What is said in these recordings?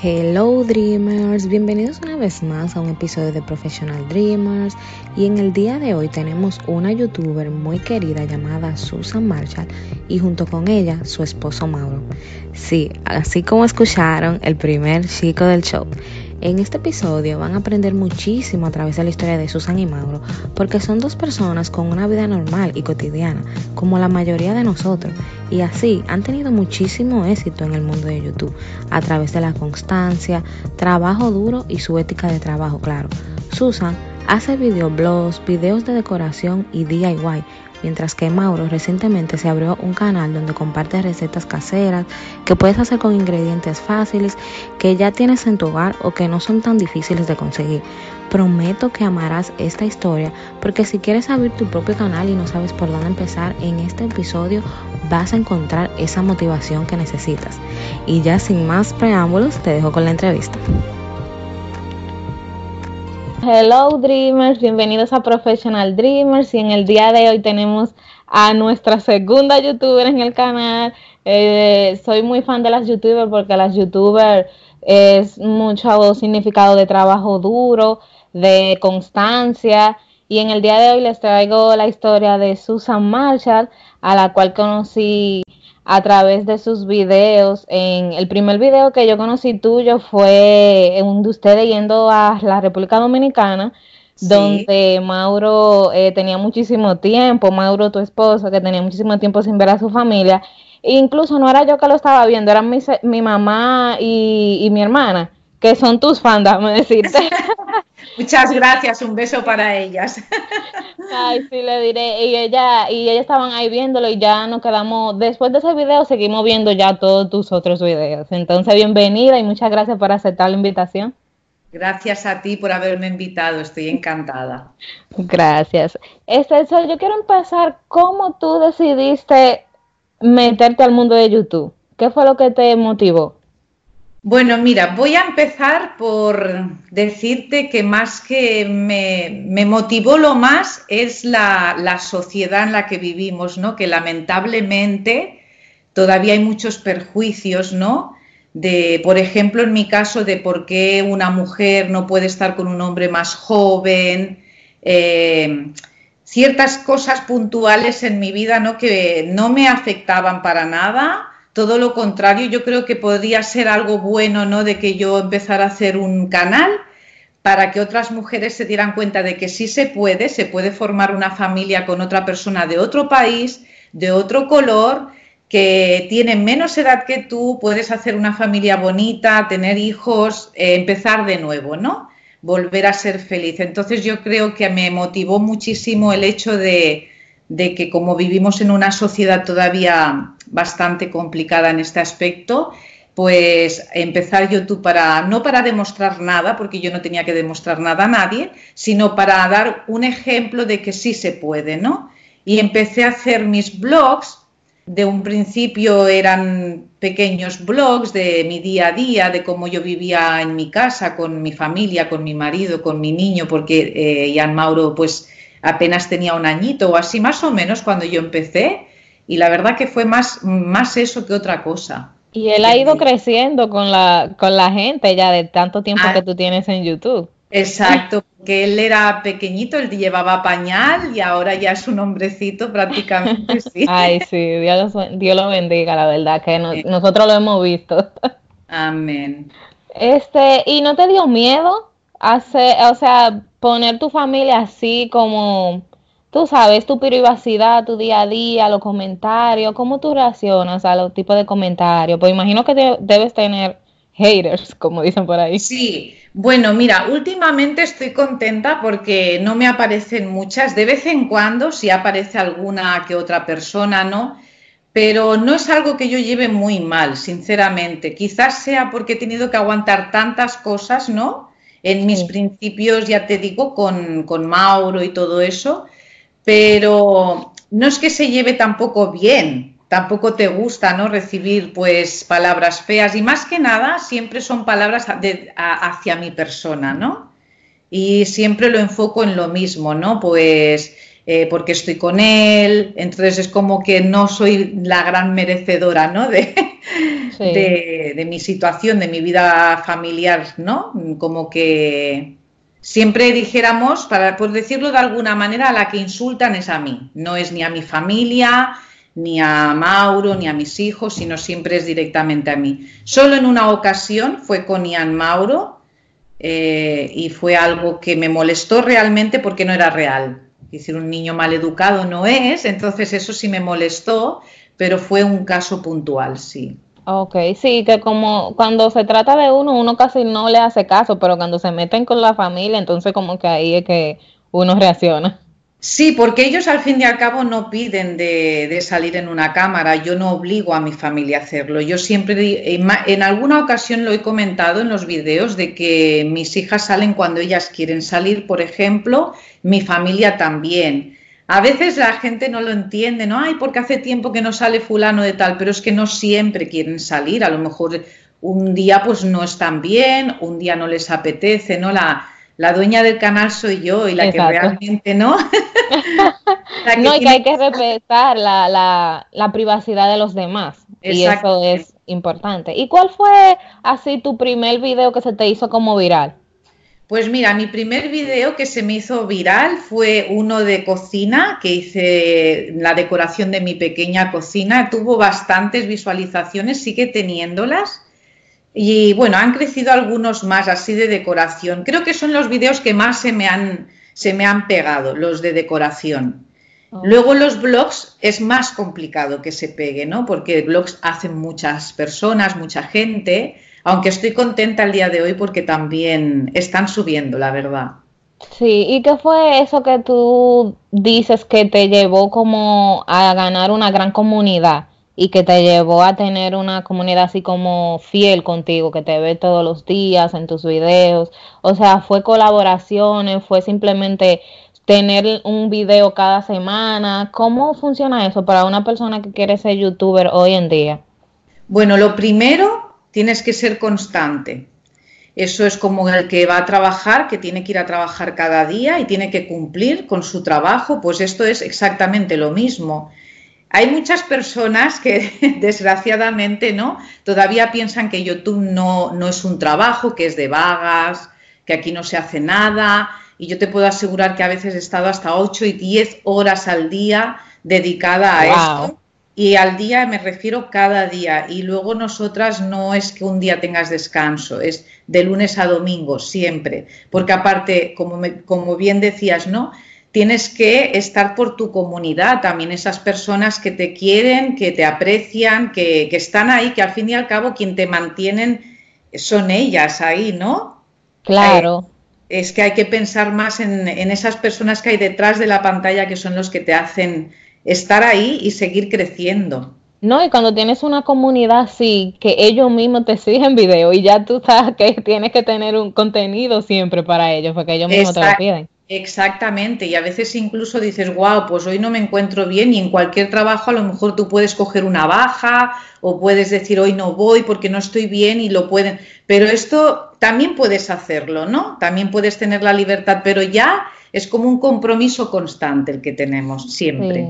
Hello Dreamers, bienvenidos una vez más a un episodio de Professional Dreamers y en el día de hoy tenemos una youtuber muy querida llamada Susan Marshall y junto con ella su esposo Mauro. Sí, así como escucharon, el primer chico del show. En este episodio van a aprender muchísimo a través de la historia de Susan y Mauro, porque son dos personas con una vida normal y cotidiana, como la mayoría de nosotros, y así han tenido muchísimo éxito en el mundo de YouTube, a través de la constancia, trabajo duro y su ética de trabajo, claro. Susan hace videoblogs, videos de decoración y DIY, mientras que Mauro recientemente se abrió un canal donde comparte recetas caseras que puedes hacer con ingredientes fáciles que ya tienes en tu hogar o que no son tan difíciles de conseguir. Prometo que amarás esta historia porque si quieres abrir tu propio canal y no sabes por dónde empezar, en este episodio vas a encontrar esa motivación que necesitas. Y ya sin más preámbulos, te dejo con la entrevista. Hello Dreamers, bienvenidos a Professional Dreamers. Y en el día de hoy tenemos a nuestra segunda youtuber en el canal. Eh, soy muy fan de las youtubers porque las youtubers es mucho significado de trabajo duro, de constancia. Y en el día de hoy les traigo la historia de Susan Marshall a la cual conocí a través de sus videos. En el primer video que yo conocí tuyo fue un de ustedes yendo a la República Dominicana, donde Mauro eh, tenía muchísimo tiempo, Mauro tu esposo, que tenía muchísimo tiempo sin ver a su familia. E incluso no era yo que lo estaba viendo, eran mi, mi mamá y, y mi hermana que son tus fans, déjame decirte. Muchas gracias, un beso para ellas. Ay, sí, le diré. Y ella, y ella estaban ahí viéndolo y ya nos quedamos, después de ese video seguimos viendo ya todos tus otros videos. Entonces, bienvenida y muchas gracias por aceptar la invitación. Gracias a ti por haberme invitado, estoy encantada. Gracias. Este, yo quiero empezar, ¿cómo tú decidiste meterte al mundo de YouTube? ¿Qué fue lo que te motivó? Bueno, mira, voy a empezar por decirte que más que me, motivó lo más es la, sociedad en la que vivimos, ¿no? Que lamentablemente todavía hay muchos perjuicios, ¿no? De, por ejemplo, en mi caso, de por qué una mujer no puede estar con un hombre más joven, eh, ciertas cosas puntuales en mi vida, ¿no? Que no me afectaban para nada todo lo contrario, yo creo que podría ser algo bueno, ¿no? De que yo empezara a hacer un canal para que otras mujeres se dieran cuenta de que sí se puede, se puede formar una familia con otra persona de otro país, de otro color, que tiene menos edad que tú, puedes hacer una familia bonita, tener hijos, eh, empezar de nuevo, ¿no? Volver a ser feliz. Entonces yo creo que me motivó muchísimo el hecho de, de que como vivimos en una sociedad todavía bastante complicada en este aspecto, pues empezar YouTube para, no para demostrar nada, porque yo no tenía que demostrar nada a nadie, sino para dar un ejemplo de que sí se puede, ¿no? Y empecé a hacer mis blogs, de un principio eran pequeños blogs de mi día a día, de cómo yo vivía en mi casa, con mi familia, con mi marido, con mi niño, porque eh, Mauro pues apenas tenía un añito o así más o menos cuando yo empecé y la verdad que fue más, más eso que otra cosa. Y él ha ido creciendo con la, con la gente ya de tanto tiempo ah. que tú tienes en YouTube. Exacto, que él era pequeñito, él llevaba pañal y ahora ya es un hombrecito prácticamente, sí. Ay, sí, Dios, Dios lo bendiga, la verdad, que nosotros lo hemos visto. Amén. Este, ¿y no te dio miedo hacer, o sea, poner tu familia así como tú sabes, tu privacidad, tu día a día, los comentarios, cómo tú reaccionas a los tipos de comentarios. Pues imagino que debes tener haters, como dicen por ahí. Sí, bueno, mira, últimamente estoy contenta porque no me aparecen muchas, de vez en cuando si aparece alguna que otra persona, ¿no? Pero no es algo que yo lleve muy mal, sinceramente. Quizás sea porque he tenido que aguantar tantas cosas, ¿no? En mis principios, ya te digo, con, con Mauro y todo eso, pero no es que se lleve tampoco bien, tampoco te gusta no recibir pues palabras feas y más que nada siempre son palabras hacia mi persona, ¿no? Y siempre lo enfoco en lo mismo, ¿no? Pues eh, porque estoy con él, entonces es como que no soy la gran merecedora, ¿no? De, de, mi situación, de mi vida familiar, ¿no? Como que siempre dijéramos, para por decirlo de alguna manera, a la que insultan es a mí, no es ni a mi familia, ni a Mauro, ni a mis hijos, sino siempre es directamente a mí. Solo en una ocasión fue con Ian Mauro eh, y fue algo que me molestó realmente porque no era real. Es decir, un niño mal educado no es, entonces eso sí me molestó, pero fue un caso puntual, sí. Ok, sí, que como cuando se trata de uno, uno casi no le hace caso, pero cuando se meten con la familia, entonces como que ahí es que uno reacciona. Sí, porque ellos al fin y al cabo no piden de, salir en una cámara, yo no obligo a mi familia a hacerlo. Yo siempre, en alguna ocasión lo he comentado en los videos, de que mis hijas salen cuando ellas quieren salir, por ejemplo, mi familia también. A veces la gente no lo entiende, ¿no? Ay, porque hace tiempo que no sale fulano de tal, pero es que no siempre quieren salir, a lo mejor un día pues no están bien, un día no les apetece, ¿no? La, la dueña del canal soy yo y la que realmente no. no, y que hay que respetar la, privacidad de los demás. Y eso es importante. ¿Y cuál fue así tu primer video que se te hizo como viral? Pues mira, mi primer video que se me hizo viral fue uno de cocina, que hice la decoración de mi pequeña cocina. Tuvo bastantes visualizaciones, sigue teniéndolas. Y bueno, han crecido algunos más así de decoración. Creo que son los vídeos que más se me han, se me han pegado, los de decoración. Oh. Luego los blogs es más complicado que se pegue, ¿no? Porque blogs hacen muchas personas, mucha gente, aunque estoy contenta el día de hoy porque también están subiendo, la verdad. Sí, ¿y qué fue eso que tú dices que te llevó como a ganar una gran comunidad? y que te llevó a tener una comunidad así como fiel contigo, que te ve todos los días en tus videos. O sea, fue colaboraciones, fue simplemente tener un video cada semana. ¿Cómo funciona eso para una persona que quiere ser youtuber hoy en día? Bueno, lo primero, tienes que ser constante. Eso es como el que va a trabajar, que tiene que ir a trabajar cada día y tiene que cumplir con su trabajo, pues esto es exactamente lo mismo. Hay muchas personas que desgraciadamente no todavía piensan que YouTube no, no es un trabajo, que es de vagas, que aquí no se hace nada. Y yo te puedo asegurar que a veces he estado hasta 8 y 10 horas al día dedicada a esto. Y al día me refiero cada día. Y luego nosotras no es que un día tengas descanso, es de lunes a domingo, siempre. Porque aparte, como, como bien decías, ¿no? tienes que estar por tu comunidad, también esas personas que te quieren, que te aprecian, que, están ahí, que al fin y al cabo quien te mantienen son ellas ahí, ¿no? Claro. Eh, es que hay que pensar más en, en, esas personas que hay detrás de la pantalla que son los que te hacen estar ahí y seguir creciendo. No, y cuando tienes una comunidad así, que ellos mismos te siguen video y ya tú sabes que tienes que tener un contenido siempre para ellos, porque ellos mismos te lo piden. Exactamente, y a veces incluso dices, wow, pues hoy no me encuentro bien y en cualquier trabajo a lo mejor tú puedes coger una baja o puedes decir hoy no voy porque no estoy bien y lo pueden, pero esto también puedes hacerlo, ¿no? También puedes tener la libertad, pero ya es como un compromiso constante el que tenemos siempre.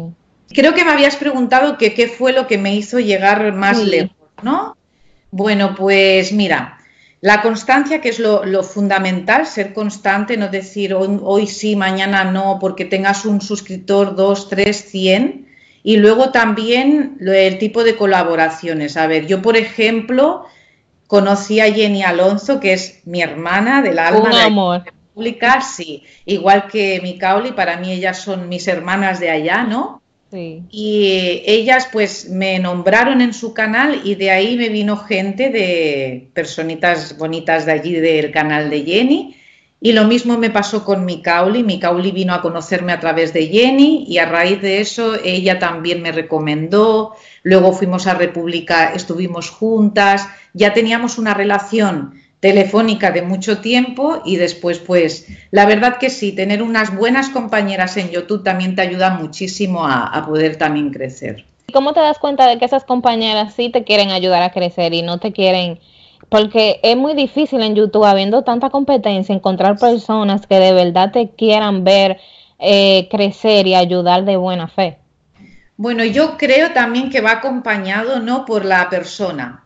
Creo que me habías preguntado que qué fue lo que me hizo llegar más lejos, ¿no? Bueno, pues mira, la constancia, que es lo, fundamental, ser constante, no decir hoy, sí, mañana no, porque tengas un suscriptor, dos, tres, cien. Y luego también el tipo de colaboraciones. A ver, yo por ejemplo conocí a Jenny Alonso, que es mi hermana del alma de la República, sí, igual que mi Cauli, para mí ellas son mis hermanas de allá, ¿no? Y ellas pues me nombraron en su canal y de ahí me vino gente de personitas bonitas de allí del canal de Jenny. Y lo mismo me pasó con mi Cauli. Mi Cauli vino a conocerme a través de Jenny y a raíz de eso ella también me recomendó. Luego fuimos a República, estuvimos juntas, ya teníamos una relación telefónica de mucho tiempo y después pues la verdad que sí, tener unas buenas compañeras en YouTube también te ayuda muchísimo a, poder también crecer. ¿Y cómo te das cuenta de que esas compañeras sí te quieren ayudar a crecer y no te quieren? Porque es muy difícil en YouTube, habiendo tanta competencia, encontrar personas que de verdad te quieran ver eh, crecer y ayudar de buena fe. Bueno, yo creo también que va acompañado no por la persona,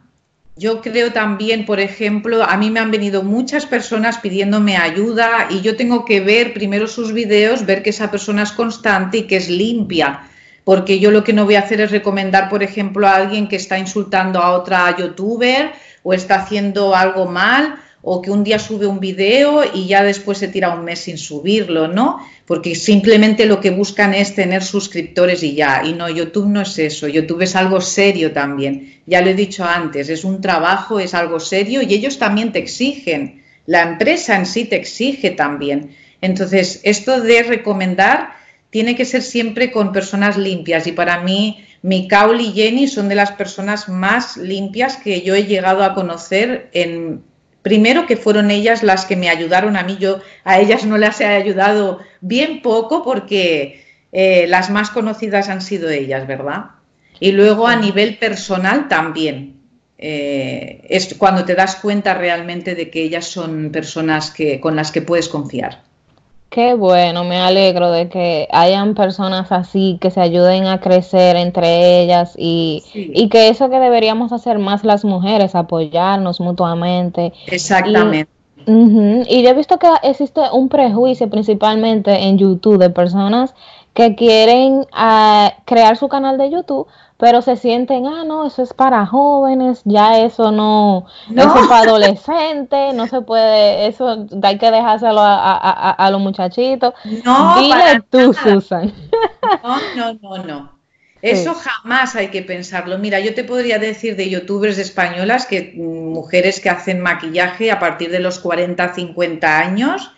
Yo creo también, por ejemplo, a mí me han venido muchas personas pidiéndome ayuda y yo tengo que ver primero sus videos, ver que esa persona es constante y que es limpia porque yo lo que no voy a hacer es recomendar, por ejemplo, a alguien que está insultando a otra youtuber o está haciendo algo mal o que un día sube un video y ya después se tira un mes sin subirlo, ¿no? Porque simplemente lo que buscan es tener suscriptores y ya. Y no, YouTube no es eso, YouTube es algo serio también. Ya lo he dicho antes, es un trabajo, es algo serio y ellos también te exigen. La empresa en sí te exige también. Entonces, esto de recomendar tiene que ser siempre con personas limpias y para mí Mikaul y Jenny son de las personas más limpias que yo he llegado a conocer en primero que fueron ellas las que me ayudaron a mí. Yo a ellas no las he ayudado bien poco porque eh, las más conocidas han sido ellas verdad y luego a nivel personal también. Eh, es cuando te das cuenta realmente de que ellas son personas que con las que puedes confiar Qué bueno, me alegro de que hayan personas así que se ayuden a crecer entre ellas y, y que eso que deberíamos hacer más las mujeres, apoyarnos mutuamente. Exactamente. Y, y yo he visto que existe un prejuicio principalmente en YouTube de personas que quieren ah, crear su canal de YouTube, pero se sienten, ah, no, eso es para jóvenes, ya eso no, no. eso es para adolescentes, no se puede, eso hay que dejárselo a, a, a los muchachitos. No, Dile tú, Susan. No, no, no, no. Eso jamás hay que pensarlo. Mira, yo te podría decir de youtubers españolas que mm, mujeres que hacen maquillaje a partir de los 40, 50 años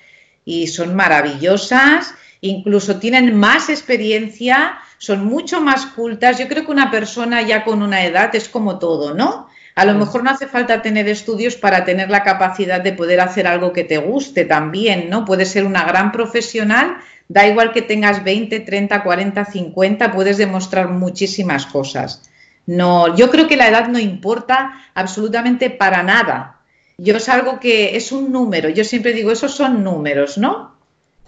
y son maravillosas incluso tienen más experiencia, son mucho más cultas. Yo creo que una persona ya con una edad es como todo, ¿no? A lo mejor no hace falta tener estudios para tener la capacidad de poder hacer algo que te guste también, ¿no? Puedes ser una gran profesional, da igual que tengas 20, 30, 40, 50, puedes demostrar muchísimas cosas. No, yo creo que la edad no importa absolutamente para nada. Yo es algo que es un número, yo siempre digo, esos son números, ¿no?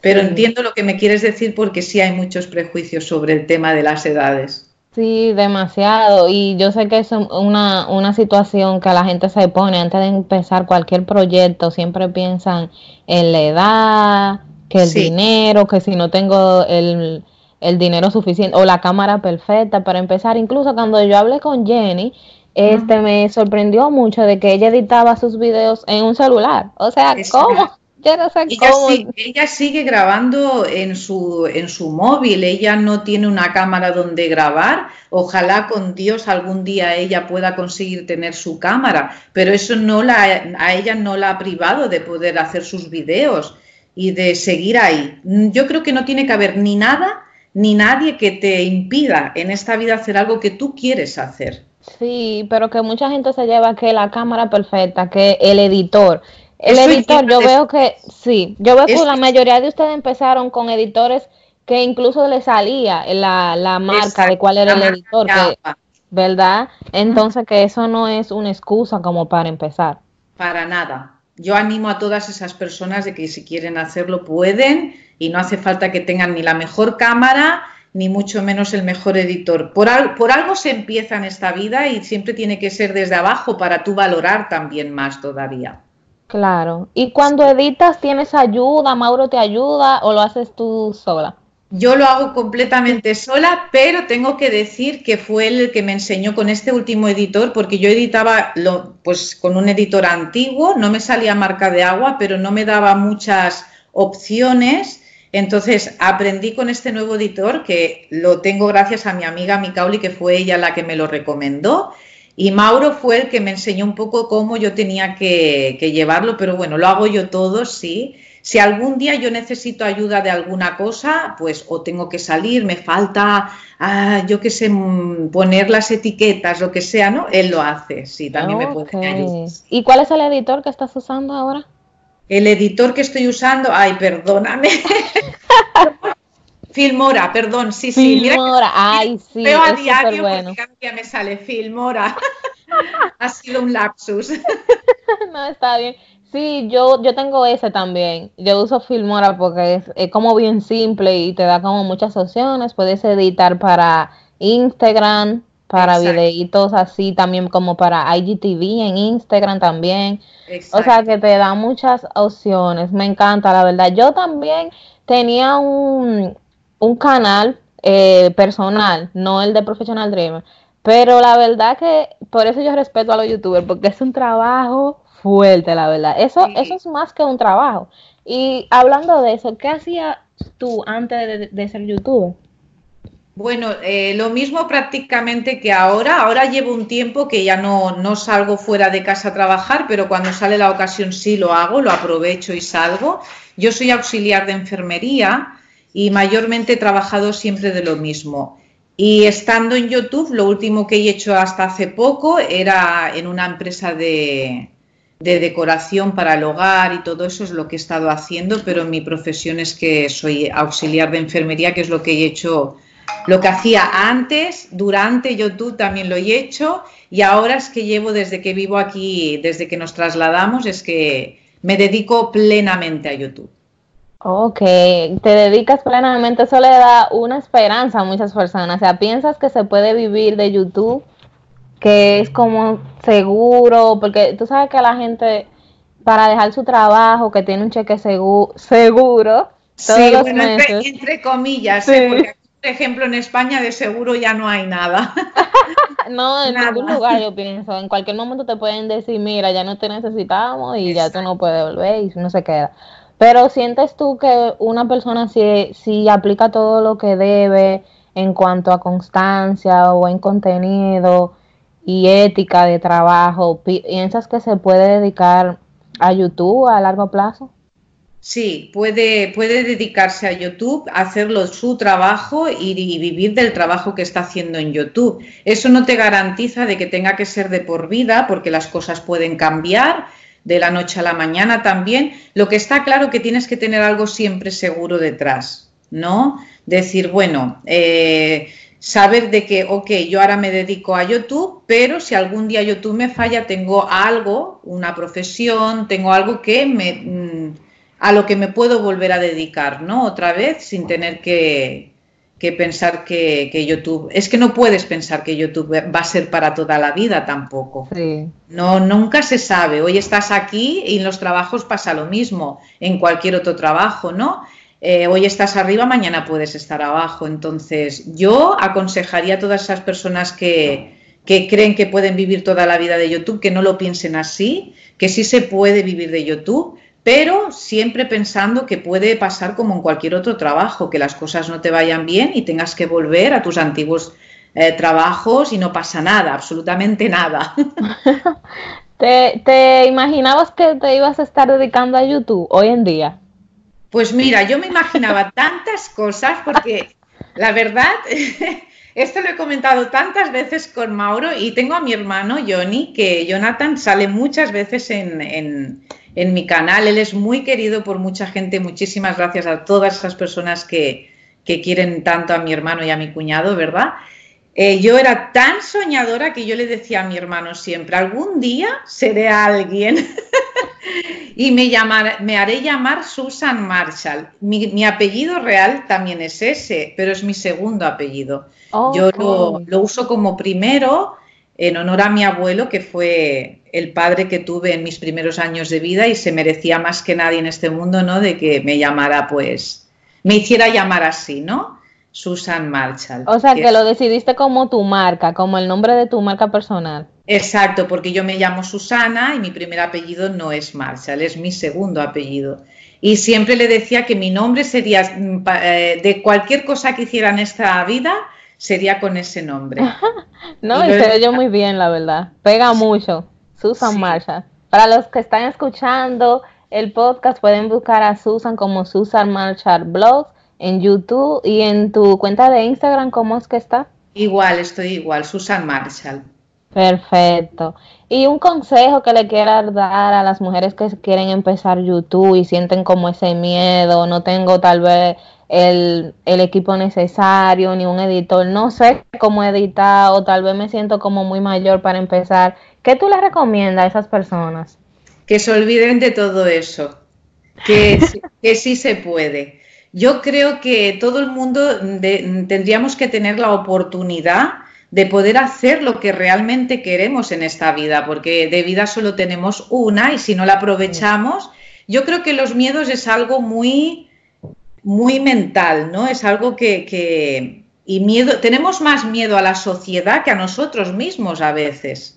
Pero entiendo lo que me quieres decir porque sí hay muchos prejuicios sobre el tema de las edades. Sí, demasiado. Y yo sé que es una, una situación que la gente se pone antes de empezar cualquier proyecto. Siempre piensan en la edad, que el dinero, que si no tengo el, el dinero suficiente o la cámara perfecta para empezar. Incluso cuando yo hablé con Jenny, este me sorprendió mucho de que ella editaba sus videos en un celular. O sea, ¿cómo? Ella, sigue, grabando en su, en su móvil, ella no tiene una cámara donde grabar. Ojalá con Dios algún día ella pueda conseguir tener su cámara, pero eso no la, a ella no la ha privado de poder hacer sus videos y de seguir ahí. Yo creo que no tiene que haber ni nada ni nadie que te impida en esta vida hacer algo que tú quieres hacer. Sí, pero que mucha gente se lleva que la cámara perfecta, que el editor, el editor, yo veo que sí, yo veo que la mayoría de ustedes empezaron con editores que incluso le salía la, la marca de cuál era el editor, ¿verdad? Entonces que eso no es una excusa como para empezar. Para nada. Yo animo a todas esas personas de que si quieren hacerlo pueden y no hace falta que tengan ni la mejor cámara ni mucho menos el mejor editor. Por, por algo se empieza en esta vida y siempre tiene que ser desde abajo para tú valorar también más todavía. Claro. ¿Y cuando editas tienes ayuda? ¿Mauro te ayuda o lo haces tú sola? Yo lo hago completamente sola, pero tengo que decir que fue el que me enseñó con este último editor, porque yo editaba lo, pues con un editor antiguo, no me salía marca de agua, pero no me daba muchas opciones. Entonces aprendí con este nuevo editor, que lo tengo gracias a mi amiga Micauli, que fue ella la que me lo recomendó. Y Mauro fue el que me enseñó un poco cómo yo tenía que, llevarlo, pero bueno, lo hago yo todo, sí. Si algún día yo necesito ayuda de alguna cosa, pues o tengo que salir, me falta, ah, yo qué sé, mm, poner las etiquetas, lo que sea, ¿no? Él lo hace, sí, también me puede ayudar. ¿Y cuál es el editor que estás usando ahora? El editor que estoy usando, ay, perdóname. Filmora, perdón, sí, sí. Filmora, ay, sí. Veo a diario bueno. porque me sale Filmora. ha sido un lapsus. no, está bien. Sí, yo, yo tengo ese también. Yo uso Filmora porque es, como bien simple y te da como muchas opciones. Puedes editar para Instagram, para videitos así, también como para IGTV en Instagram también. O sea que te da muchas opciones, me encanta la verdad. Yo también tenía un, un canal eh, personal, no el de Professional Dreamer, pero la verdad que por eso yo respeto a los youtubers, porque es un trabajo fuerte, la verdad. Eso, eso es más que un trabajo. Y hablando de eso, ¿qué hacías tú antes de, ser youtuber? Bueno, eh, lo mismo prácticamente que ahora. Ahora llevo un tiempo que ya no, no, salgo fuera de casa a trabajar, pero cuando sale la ocasión sí lo hago, lo aprovecho y salgo. Yo soy auxiliar de enfermería y mayormente he trabajado siempre de lo mismo. Y estando en YouTube, lo último que he hecho hasta hace poco era en una empresa de, de decoración para el hogar y todo eso es lo que he estado haciendo, pero mi profesión es que soy auxiliar de enfermería, que es lo que he hecho, lo que hacía antes, durante YouTube también lo he hecho y ahora es que llevo desde que vivo aquí, desde que nos trasladamos, es que me dedico plenamente a YouTube. Ok, te dedicas plenamente, eso le da una esperanza a muchas personas. O sea, piensas que se puede vivir de YouTube que es como seguro, porque tú sabes que la gente para dejar su trabajo, que tiene un cheque seguro, seguro sí, bueno, Entre, comillas, ¿eh? porque aquí, por ejemplo en España de seguro ya no hay nada. no, en ningún lugar yo pienso, en cualquier momento te pueden decir, mira, ya no te necesitamos y ya tú no puedes volver y no se queda. Pero sientes tú que una persona si, si aplica todo lo que debe en cuanto a constancia o en contenido, y ética de trabajo, ¿piensas que se puede dedicar a YouTube a largo plazo? Sí, puede, puede dedicarse a YouTube, hacerlo su trabajo y, vivir del trabajo que está haciendo en YouTube. Eso no te garantiza de que tenga que ser de por vida, porque las cosas pueden cambiar de la noche a la mañana también. Lo que está claro que tienes que tener algo siempre seguro detrás, ¿no? Decir, bueno, eh, saber de que, ok, yo ahora me dedico a YouTube, pero si algún día YouTube me falla, tengo algo, una profesión, tengo algo que me, mm, a lo que me puedo volver a dedicar, ¿no? Otra vez, sin tener que, pensar que, YouTube, es que no puedes pensar que YouTube va a ser para toda la vida tampoco. No, nunca se sabe. Hoy estás aquí y en los trabajos pasa lo mismo, en cualquier otro trabajo, ¿no? Eh, hoy estás arriba, mañana puedes estar abajo. Entonces, yo aconsejaría a todas esas personas que, que creen que pueden vivir toda la vida de YouTube, que no lo piensen así, que sí se puede vivir de YouTube, pero siempre pensando que puede pasar como en cualquier otro trabajo, que las cosas no te vayan bien y tengas que volver a tus antiguos eh, trabajos y no pasa nada, absolutamente nada. ¿Te, ¿Te imaginabas que te ibas a estar dedicando a YouTube hoy en día? Pues mira, yo me imaginaba tantas cosas porque la verdad, esto lo he comentado tantas veces con Mauro y tengo a mi hermano Johnny, que Jonathan sale muchas veces en, mi canal. Él es muy querido por mucha gente. Muchísimas gracias a todas esas personas que, que quieren tanto a mi hermano y a mi cuñado, ¿verdad? Eh, yo era tan soñadora que yo le decía a mi hermano siempre, algún día seré alguien y me, me haré llamar Susan Marshall. Mi, apellido real también es ese, pero es mi segundo apellido. Yo lo, lo, uso como primero en honor a mi abuelo, que fue el padre que tuve en mis primeros años de vida y se merecía más que nadie en este mundo, ¿no? De que me llamara, pues, me hiciera llamar así, ¿no? Susan Marshall. O sea, que, lo decidiste como tu marca, como el nombre de tu marca personal. Exacto, porque yo me llamo Susana y mi primer apellido no es Marshall, es mi segundo apellido. Y siempre le decía que mi nombre sería, mm, eh, de cualquier cosa que hiciera en esta vida, sería con ese nombre. no, y, se yo muy bien, la verdad. Pega mucho. Susan Marshall. Para los que están escuchando el podcast, pueden buscar a Susan como Susan Marshall Blogs en YouTube y en tu cuenta de Instagram, ¿cómo es que está? Igual, estoy igual, Susan Marshall. Perfecto. Y un consejo que le quieras dar a las mujeres que quieren empezar YouTube y sienten como ese miedo, no tengo tal vez el, el equipo necesario ni un editor, no sé cómo editar o tal vez me siento como muy mayor para empezar. ¿Qué tú le recomiendas a esas personas? Que se olviden de todo eso, que, que sí se puede yo creo que todo el mundo tendríamos que tener la oportunidad de poder hacer lo que realmente queremos en esta vida, porque de vida solo tenemos una y si no la aprovechamos, yo creo que los miedos es algo muy, muy mental, ¿no? Es algo que, y miedo, tenemos más miedo a la sociedad que a nosotros mismos a veces.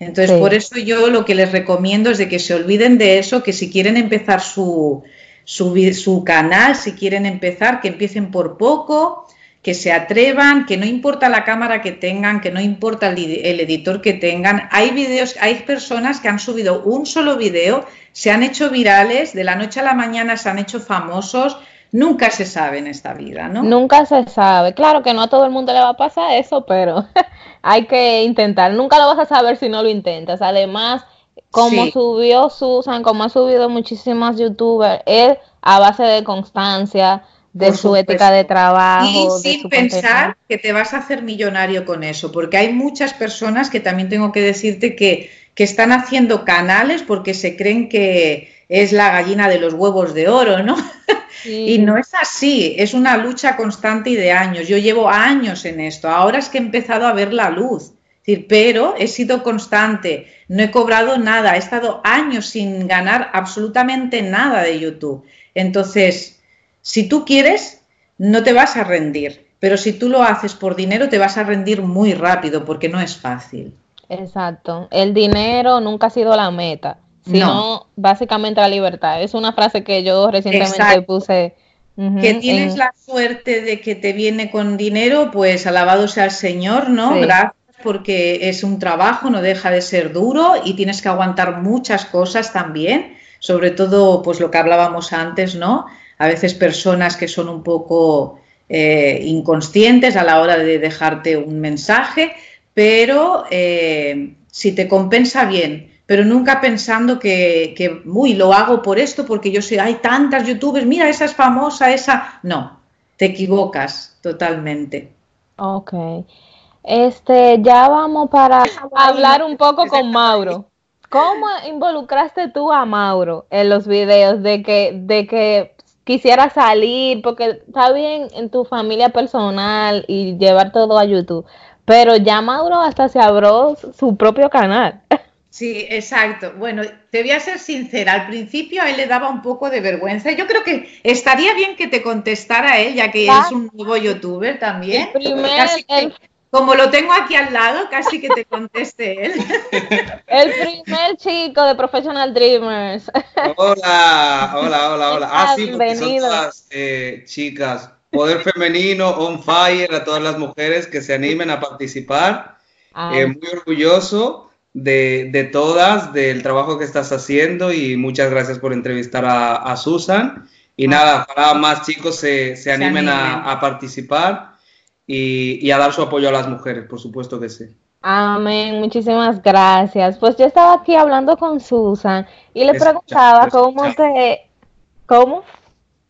Entonces, por eso yo lo que les recomiendo es de que se olviden de eso, que si quieren empezar su, su, su canal, si quieren empezar, que empiecen por poco, que se atrevan, que no importa la cámara que tengan, que no importa el, editor que tengan. Hay videos, hay personas que han subido un solo video, se han hecho virales, de la noche a la mañana se han hecho famosos. Nunca se sabe en esta vida, ¿no? Nunca se sabe. Claro que no a todo el mundo le va a pasar eso, pero hay que intentar. Nunca lo vas a saber si no lo intentas. Además, como subió Susan, como ha subido muchísimas youtubers, es a base de constancia, de su ética de trabajo. Y sin pensar que te vas a hacer millonario con eso, porque hay muchas personas que también tengo que decirte que, que están haciendo canales porque se creen que es la gallina de los huevos de oro, ¿no? y no es así, es una lucha constante y de años. Yo llevo años en esto, ahora es que he empezado a ver la luz. Pero he sido constante, no he cobrado nada, he estado años sin ganar absolutamente nada de YouTube. Entonces, si tú quieres, no te vas a rendir, pero si tú lo haces por dinero, te vas a rendir muy rápido porque no es fácil. Exacto. El dinero nunca ha sido la meta, sino básicamente la libertad. Es una frase que yo recientemente puse. que tienes la suerte de que te viene con dinero, pues alabado sea el Señor, ¿no? Gracias porque es un trabajo, no deja de ser duro y tienes que aguantar muchas cosas también, sobre todo pues lo que hablábamos antes, ¿no? A veces personas que son un poco eh, inconscientes a la hora de dejarte un mensaje, pero eh, si te compensa bien, pero nunca pensando que, que, uy, lo hago por esto, porque yo sé, hay tantas youtubers, mira, esa es famosa, esa. No, te equivocas totalmente. Ok. Este, ya vamos para hablar un poco con Mauro. ¿Cómo involucraste tú a Mauro en los videos de que, de que quisiera salir, porque está bien en tu familia personal y llevar todo a YouTube, pero ya Mauro hasta se abrió su propio canal. Sí, exacto. Bueno, te voy a ser sincera, al principio a él le daba un poco de vergüenza. Yo creo que estaría bien que te contestara él, ya que es un nuevo youtuber también. El como lo tengo aquí al lado, casi que te conteste él. El primer chico de Professional Dreamers. Hola, hola, hola, hola. Ah, sí, porque son todas eh, chicas. Poder femenino, on fire, a todas las mujeres que se animen a participar. Eh, muy orgulloso de, de, todas, del trabajo que estás haciendo y muchas gracias por entrevistar a, Susan. Y ah. nada, para más chicos se, se animen, A, a participar y, a dar su apoyo a las mujeres, por supuesto que sí. Amén, muchísimas gracias. Pues yo estaba aquí hablando con Susan y le preguntaba cómo te... ¿Cómo?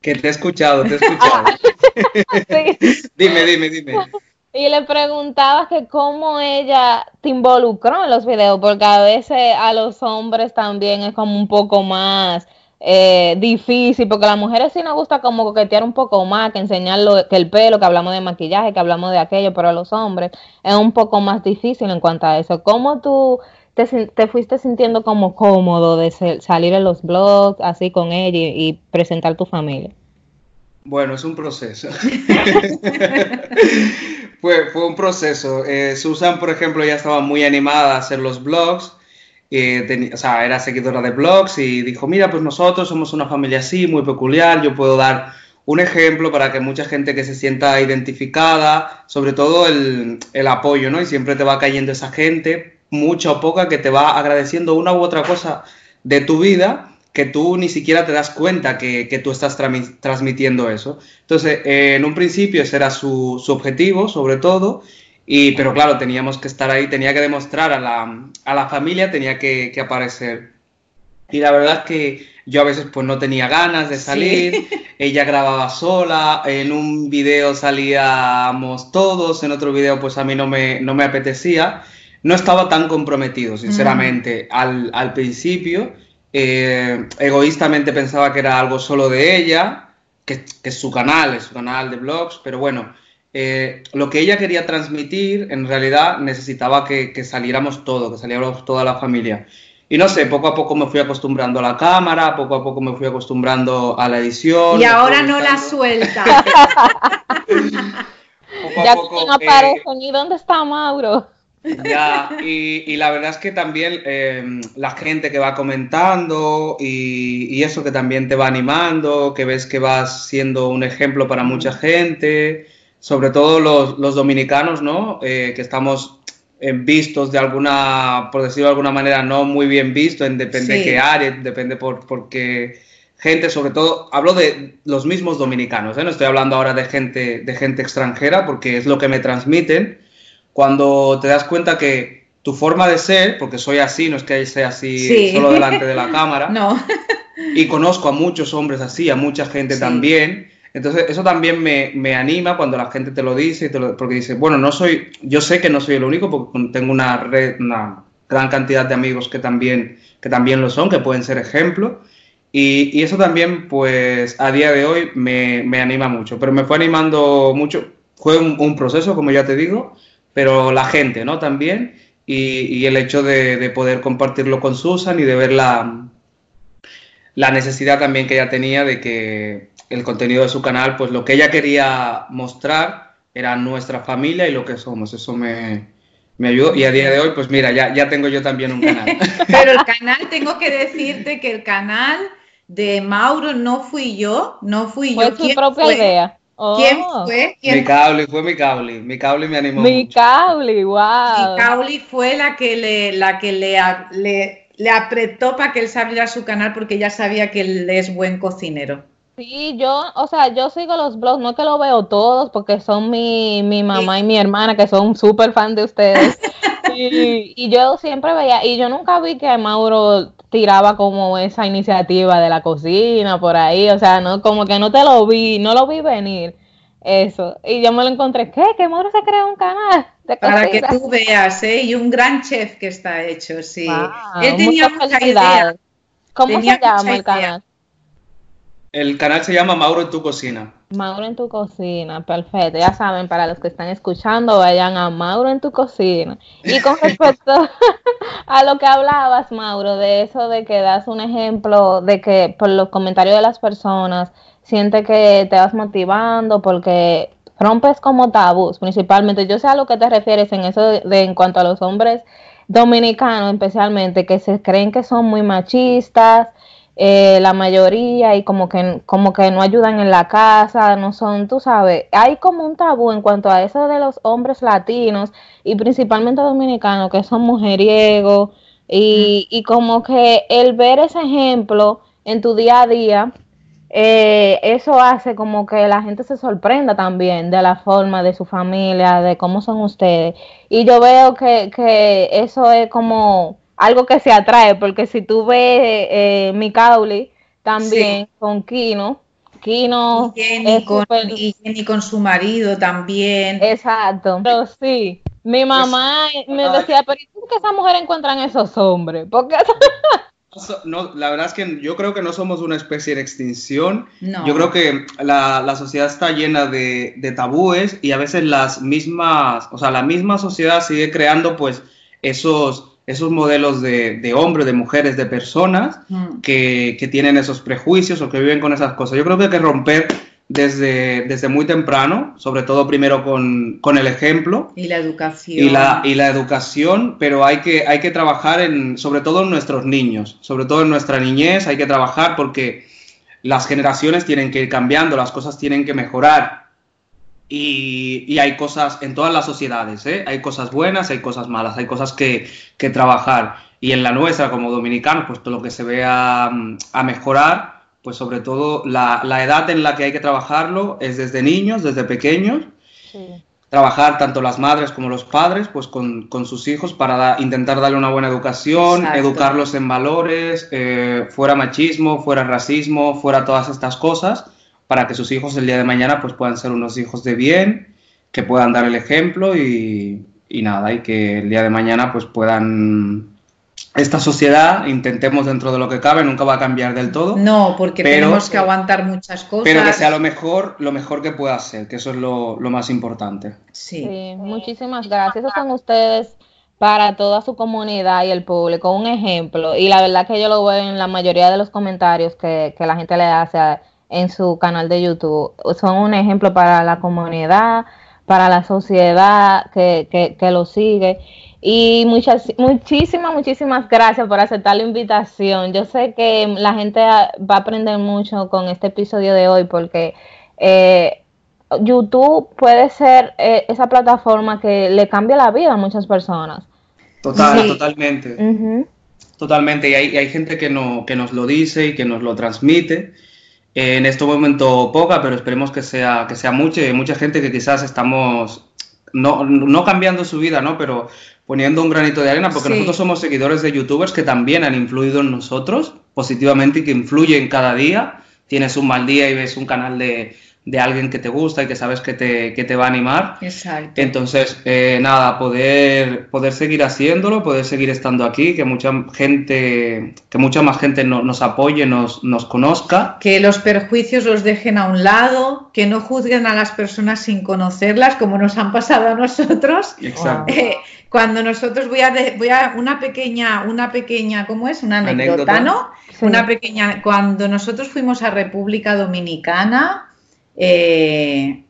Que te he escuchado, te he escuchado. dime, dime, dime. Y le preguntaba que cómo ella te involucró en los videos, porque a veces a los hombres también es como un poco más eh, difícil, porque a las mujeres sí nos gusta como coquetear un poco más, que enseñar que el pelo, que hablamos de maquillaje, que hablamos de aquello, pero a los hombres es un poco más difícil en cuanto a eso. ¿Cómo tú te, fuiste sintiendo como cómodo de salir en los blogs así con ella y, presentar tu familia? Bueno, es un proceso. fue, fue un proceso. Eh, Susan, por ejemplo, ya estaba muy animada a hacer los blogs o sea, era seguidora de blogs y dijo, mira, pues nosotros somos una familia así, muy peculiar, yo puedo dar un ejemplo para que mucha gente que se sienta identificada, sobre todo el, el apoyo, ¿no? Y siempre te va cayendo esa gente, mucha o poca, que te va agradeciendo una u otra cosa de tu vida que tú ni siquiera te das cuenta que, que tú estás transmitiendo eso. Entonces, eh, en un principio ese era su, su objetivo, sobre todo, y, pero claro, teníamos que estar ahí, tenía que demostrar a la, a la familia, tenía que, que, aparecer. Y la verdad es que yo a veces pues no tenía ganas de salir, ella grababa sola, en un video salíamos todos, en otro video pues a mí no me, no me apetecía. No estaba tan comprometido, sinceramente, al, al, principio. Eh, egoístamente pensaba que era algo solo de ella, que, que es su canal, es su canal de blogs, pero bueno, eh, lo que ella quería transmitir, en realidad necesitaba que, saliéramos todo, que saliéramos toda la familia. Y no sé, poco a poco me fui acostumbrando a la cámara, poco a poco me fui acostumbrando a la edición. Y ahora no la suelta. ya no aparece ni dónde está Mauro. Ya, y, la verdad es que también eh, la gente que va comentando y, eso que también te va animando, que ves que vas siendo un ejemplo para mucha gente, sobre todo los, dominicanos, ¿no? Eh, que estamos eh, vistos de alguna, por decirlo de alguna manera, no muy bien vistos, en depende de qué área, depende por, porque gente, sobre todo, hablo de los mismos dominicanos, no estoy hablando ahora de gente, de gente extranjera, porque es lo que me transmiten. Cuando te das cuenta que tu forma de ser, porque soy así, no es que sea así solo delante de la cámara, no. y conozco a muchos hombres así, a mucha gente también, entonces eso también me, anima cuando la gente te lo dice, porque dice, bueno, no soy, yo sé que no soy el único, porque tengo una red, una gran cantidad de amigos que también, que también lo son, que pueden ser ejemplo, y, eso también, pues a día de hoy me, anima mucho, pero me fue animando mucho, fue un proceso, como ya te digo, pero la gente, ¿no? También, y, el hecho de, poder compartirlo con Susan y de ver la, la necesidad también que ella tenía de que el contenido de su canal, pues lo que ella quería mostrar era nuestra familia y lo que somos. Eso me, me ayudó y a día de hoy, pues mira, ya, ya tengo yo también un canal. Pero el canal, tengo que decirte que el canal de Mauro no fui yo, no fui yo. Fue su propia idea. ¿Quién oh. fue? Mi Cauli, fue mi Cauli. Mi Cauli me animó. Mi Cauli, wow. Mi Cauli fue la que le, la que le, le, apretó para que él se abriera su canal porque ya sabía que él es buen cocinero. Sí, yo, o sea, yo sigo los blogs, no que lo veo todos porque son mi, mi mamá y mi hermana que son súper fan de ustedes. y, y, yo siempre veía, y yo nunca vi que Mauro tiraba como esa iniciativa de la cocina por ahí, o sea, no como que no te lo vi, no lo vi venir eso. Y yo me lo encontré, ¿qué? Que Mauro se crea un canal de Para que tú veas, ¿eh? Y un gran chef que está hecho, sí. Él tenía mucha idea. ¿Cómo se llama el canal? El canal se llama Mauro en tu cocina. Mauro en tu cocina, perfecto. Ya saben, para los que están escuchando, vayan a Mauro en tu cocina. Y con respecto a lo que hablabas, Mauro, de eso de que das un ejemplo, de que por los comentarios de las personas, siente que te vas motivando porque rompes como tabús, principalmente. Yo sé a lo que te refieres en eso de en cuanto a los hombres dominicanos, especialmente, que se creen que son muy machistas eh, la mayoría y como que, como que no ayudan en la casa, no son, tú sabes, hay como un tabú en cuanto a eso de los hombres latinos y principalmente dominicanos que son mujeriegos y, y como que el ver ese ejemplo en tu día a día, eh, eso hace como que la gente se sorprenda también de la forma de su familia, de cómo son ustedes. Y yo veo que, que eso es como algo que se atrae, porque si tú ves eh, mi Cauli también con Kino, Kino y Jenny, con, con su marido también. Exacto, pero sí, mi mamá me decía, pero ¿y que esas mujeres encuentran esos hombres? Porque no, la verdad es que yo creo que no somos una especie en extinción. Yo creo que la, la sociedad está llena de, de, tabúes y a veces las mismas, o sea, la misma sociedad sigue creando pues esos esos modelos de, de hombres, de mujeres, de personas mm. que, que, tienen esos prejuicios o que viven con esas cosas. Yo creo que hay que romper desde, desde muy temprano, sobre todo primero con, con, el ejemplo. Y la educación. Y la, y la educación, pero hay que, hay que trabajar en, sobre todo en nuestros niños, sobre todo en nuestra niñez, hay que trabajar porque las generaciones tienen que ir cambiando, las cosas tienen que mejorar. Y, hay cosas en todas las sociedades, ¿eh? hay cosas buenas, hay cosas malas, hay cosas que, trabajar. Y en la nuestra, como dominicanos, pues todo lo que se vea a, mejorar, pues sobre todo la, edad en la que hay que trabajarlo es desde niños, desde pequeños. Trabajar tanto las madres como los padres, pues con, sus hijos para intentar darle una buena educación, educarlos en valores, eh, fuera machismo, fuera racismo, fuera todas estas cosas para que sus hijos el día de mañana pues puedan ser unos hijos de bien, que puedan dar el ejemplo y, nada, y que el día de mañana pues puedan esta sociedad, intentemos dentro de lo que cabe, nunca va a cambiar del todo. No, porque tenemos que aguantar muchas cosas. Pero que sea lo mejor, lo mejor que pueda ser, que eso es lo, más importante. Sí. sí. muchísimas gracias. Esos son ustedes para toda su comunidad y el público, un ejemplo. Y la verdad que yo lo veo en la mayoría de los comentarios que, que la gente le hace en su canal de YouTube. Son un ejemplo para la comunidad, para la sociedad que, que, que lo sigue. Y muchas, muchísimas, muchísimas gracias por aceptar la invitación. Yo sé que la gente va a aprender mucho con este episodio de hoy porque eh, YouTube puede ser eh, esa plataforma que le cambia la vida a muchas personas. Total, totalmente. Totalmente. Y hay, hay gente que, no, que nos lo dice y que nos lo transmite. en este momento poca, pero esperemos que sea, que sea mucha. Hay mucha gente que quizás estamos no, no, cambiando su vida, ¿no? Pero poniendo un granito de arena, porque nosotros somos seguidores de youtubers que también han influido en nosotros positivamente y que influyen cada día. Tienes un mal día y ves un canal de, de alguien que te gusta y que sabes que te, que te va a animar. Exacto. Entonces, eh, nada, poder, poder seguir haciéndolo, poder seguir estando aquí, que mucha gente, que mucha más gente nos apoye, nos, nos conozca. Que los perjuicios los dejen a un lado, que no juzguen a las personas sin conocerlas, como nos han pasado a nosotros. Exacto. Eh, cuando nosotros voy a, voy a una pequeña, una pequeña, ¿cómo es? Una anécdota, ¿no? Una pequeña, cuando nosotros fuimos a República Dominicana, eh,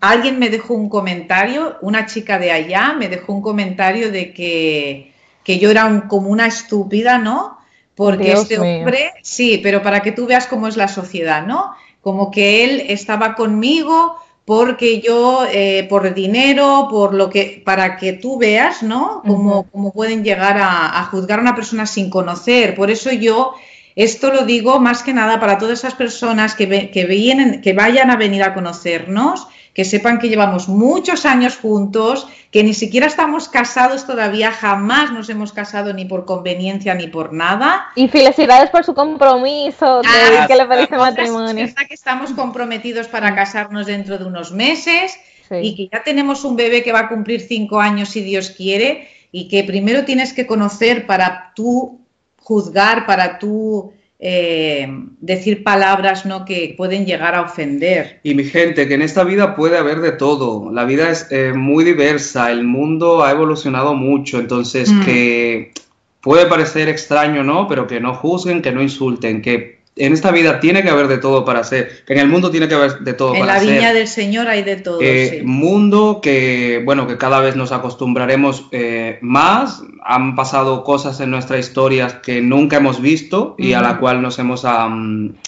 alguien me dejó un comentario, una chica de allá me dejó un comentario de que, yo era como una estúpida, ¿no? Porque este hombre, sí, pero para que tú veas cómo es la sociedad, ¿no? Como que él estaba conmigo porque yo, eh, por dinero, por lo que, para que tú veas, ¿no? Cómo, pueden llegar a, a, juzgar a una persona sin conocer. Por eso yo esto lo digo más que nada para todas esas personas que, que, vienen, que vayan a venir a conocernos, que sepan que llevamos muchos años juntos, que ni siquiera estamos casados todavía, jamás nos hemos casado ni por conveniencia ni por nada. Y felicidades por su compromiso, ah, que le pediste matrimonio. Es que estamos comprometidos para casarnos dentro de unos meses y que ya tenemos un bebé que va a cumplir cinco años si Dios quiere y que primero tienes que conocer para tú juzgar, para tú eh, decir palabras ¿no? que pueden llegar a ofender. Y mi gente, que en esta vida puede haber de todo. La vida es eh, muy diversa, el mundo ha evolucionado mucho, entonces mm. que puede parecer extraño, ¿no? Pero que no juzguen, que no insulten, que en esta vida tiene que haber de todo para hacer, en el mundo tiene que haber de todo para hacer. En la viña del Señor hay de todo. Eh, mundo que, bueno, que cada vez nos acostumbraremos eh, más. Han pasado cosas en nuestra historia que nunca hemos visto y a la cual nos hemos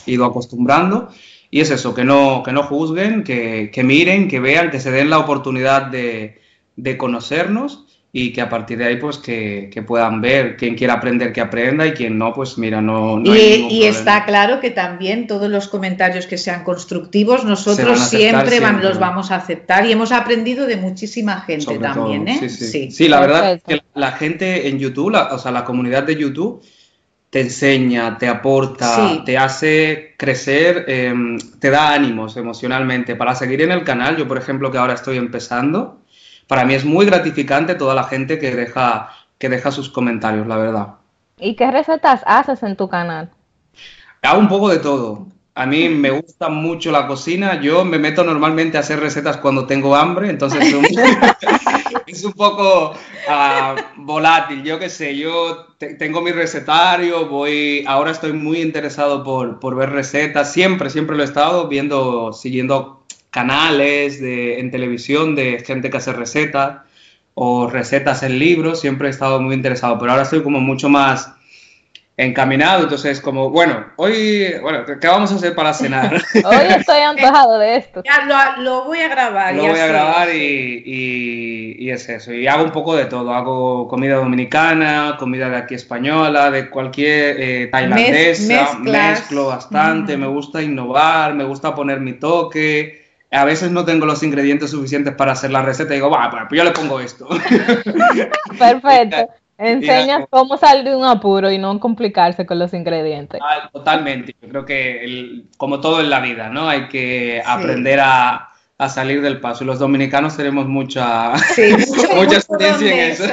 ido acostumbrando. Y es eso, que no, que no juzguen, que, que, miren, que vean, que se den la oportunidad de, de conocernos y que a partir de ahí pues que, puedan ver quien quiera aprender que aprenda y quien no pues mira no, y, y está claro que también todos los comentarios que sean constructivos nosotros siempre, los vamos a aceptar y hemos aprendido de muchísima gente también ¿eh? sí, sí. la verdad es que la gente en YouTube o sea la comunidad de YouTube te enseña, te aporta, te hace crecer, em, te da ánimos emocionalmente para seguir en el canal. Yo, por ejemplo, que ahora estoy empezando, para mí es muy gratificante toda la gente que deja, que deja sus comentarios, la verdad. ¿Y qué recetas haces en tu canal? Hago un poco de todo. A mí me gusta mucho la cocina. Yo me meto normalmente a hacer recetas cuando tengo hambre, entonces es un poco ah, volátil. Yo qué sé, yo tengo mi recetario, voy. Ahora estoy muy interesado por, por, ver recetas. Siempre, siempre lo he estado viendo, siguiendo canales de, en televisión de gente que hace recetas o recetas en libros, siempre he estado muy interesado, pero ahora estoy como mucho más encaminado, entonces como, bueno, hoy, bueno, ¿qué vamos a hacer para cenar? hoy estoy antojado de esto. Ya lo, voy a grabar. Lo voy a grabar y, y, es eso, y hago un poco de todo, hago comida dominicana, comida de aquí española, de cualquier eh, tailandesa, mezclo bastante, me gusta innovar, me gusta poner mi toque, a veces no tengo los ingredientes suficientes para hacer la receta y digo, va, pues yo le pongo esto. Perfecto. Enseñas cómo salir de un apuro y no complicarse con los ingredientes. Ah, totalmente. Yo creo que, como todo en la vida, ¿no? Hay que aprender a, salir del paso. Y los dominicanos tenemos mucha, mucha experiencia en eso.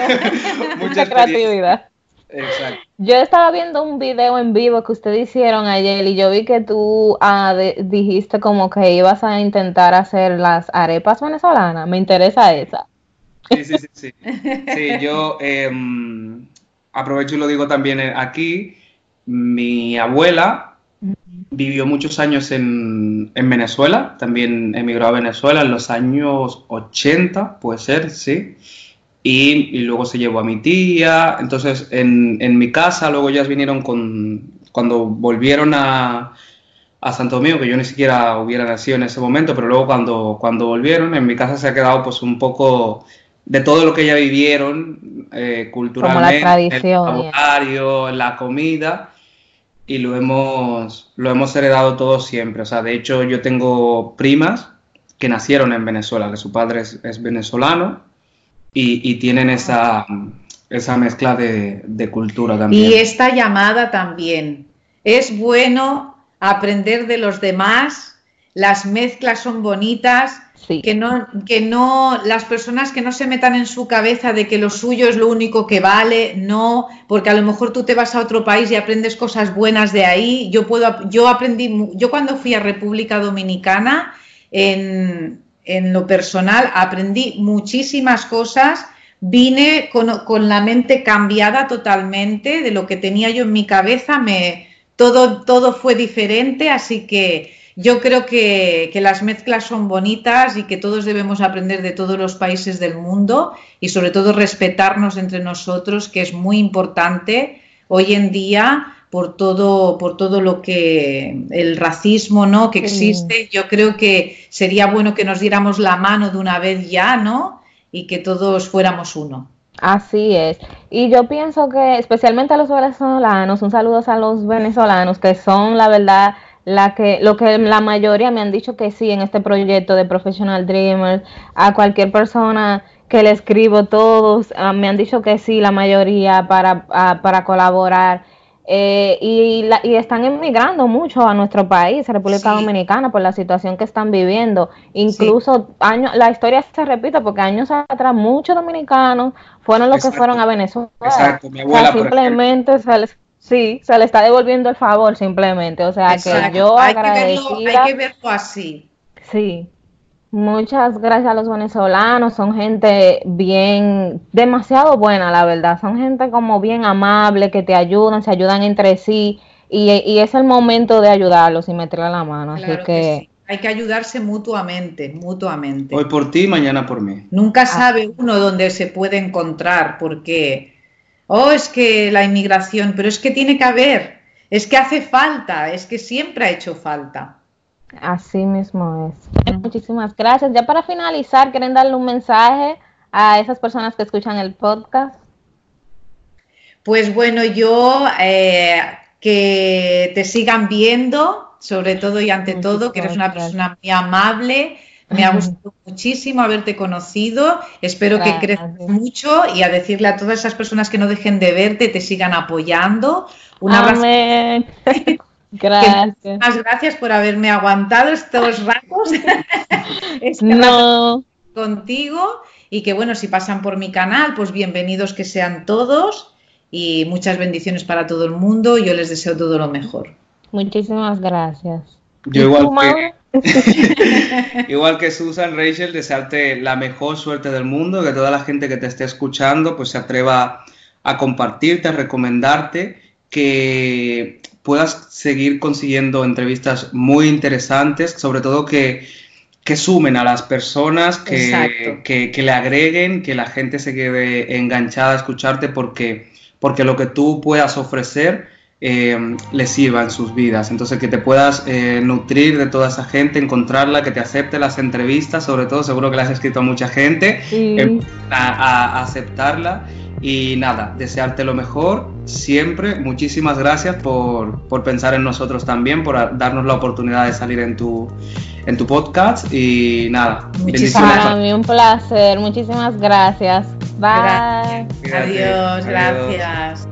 mucha creatividad. Exacto. Yo estaba viendo un video en vivo que ustedes hicieron ayer y yo vi que tú ah, dijiste como que ibas a intentar hacer las arepas venezolanas. Me interesa esa. Sí, sí, sí. Sí, sí yo em, aprovecho y lo digo también aquí. Mi abuela vivió muchos años en, Venezuela, también emigró a Venezuela en los años 80, puede ser, sí. Y, luego se llevó a mi tía. Entonces, en, mi casa, luego ellas vinieron con. Cuando volvieron a, a Santo Domingo, que yo ni siquiera hubiera nacido en ese momento, pero luego cuando, cuando volvieron, en mi casa se ha quedado pues un poco de todo lo que ya vivieron eh, culturalmente, la tradición, el la comida y lo hemos, lo hemos heredado todo siempre. O sea, de hecho, yo tengo primas que nacieron en Venezuela, que su padre es, venezolano y, tienen esa, esa mezcla de, de, cultura también. Y esta llamada también. Es bueno aprender de los demás, las mezclas son bonitas que, no, que no, las personas que no se metan en su cabeza de que lo suyo es lo único que vale, no, porque a lo mejor tú te vas a otro país y aprendes cosas buenas de ahí. Yo puedo, yo aprendí, yo cuando fui a República Dominicana, en, en lo personal, aprendí muchísimas cosas vine con, con, la mente cambiada totalmente de lo que tenía yo en mi cabeza, me, todo, todo fue diferente, así que yo creo que, las mezclas son bonitas y que todos debemos aprender de todos los países del mundo y sobre todo respetarnos entre nosotros, que es muy importante hoy en día por todo, por todo lo que el racismo ¿no? que existe. Yo creo que sería bueno que nos diéramos la mano de una vez ya, ¿no? Y que todos fuéramos uno. Así es. Y yo pienso que especialmente a los venezolanos, un saludo a los venezolanos que son la verdad la que, lo que la mayoría me han dicho que sí en este proyecto de Professional Dreamers, a cualquier persona que le escribo, todos ah, me han dicho que sí, la mayoría para, ah, para colaborar. Eh, y, la, y están emigrando mucho a nuestro país, República Dominicana, por la situación que están viviendo. Incluso años, la historia se repite porque años atrás muchos dominicanos fueron los que fueron a Venezuela. Exacto, mi abuela, simplemente se les Sí, se le está devolviendo el favor simplemente. O sea, que yo hay agradecida. hay que verlo así. Sí. Muchas gracias a los venezolanos, son gente bien, demasiado buena, la verdad. Son gente como bien amable, que te ayudan, se ayudan entre sí. Y, es el momento de ayudarlos y meterle la mano. así que, Hay que ayudarse mutuamente, mutuamente. Hoy por ti, mañana por mí. Nunca ah. sabe uno dónde se puede encontrar, porque oh, es que la inmigración, pero es que tiene que haber, es que hace falta, es que siempre ha hecho falta. Así mismo es. Muchísimas gracias. Ya para finalizar, ¿quieren darle un mensaje a esas personas que escuchan el podcast? Pues bueno, yo eh, que te sigan viendo, sobre todo y ante todo, que eres una persona muy amable, me ha gustado muchísimo haberte conocido. Espero que crezcas mucho y a decirle a todas esas personas que no dejen de verte, te sigan apoyando. Un Amén. Gracias. Muchas gracias por haberme aguantado estos ratos. no. Contigo y que bueno, si pasan por mi canal, pues bienvenidos que sean todos y muchas bendiciones para todo el mundo. Yo les deseo todo lo mejor. Muchísimas gracias. Yo igual que, Igual que Susan, Rachel, desearte la mejor suerte del mundo, que toda la gente que te esté escuchando pues se atreva a compartirte, a recomendarte, que puedas seguir consiguiendo entrevistas muy interesantes, sobre todo que, que sumen a las personas, que, que, le agreguen, que la gente se quede enganchada a escucharte porque, porque lo que tú puedas ofrecer eh, les sirva en sus vidas. Entonces, que te puedas eh, nutrir de toda esa gente, encontrarla, que te acepte las entrevistas, sobre todo, seguro que le has escrito a mucha gente, a, aceptarla. Y nada, desearte lo mejor siempre. Muchísimas gracias por, pensar en nosotros también, por darnos la oportunidad de salir en tu, en tu podcast. Y nada, Para mí un placer. Muchísimas gracias. Bye. Adiós, gracias.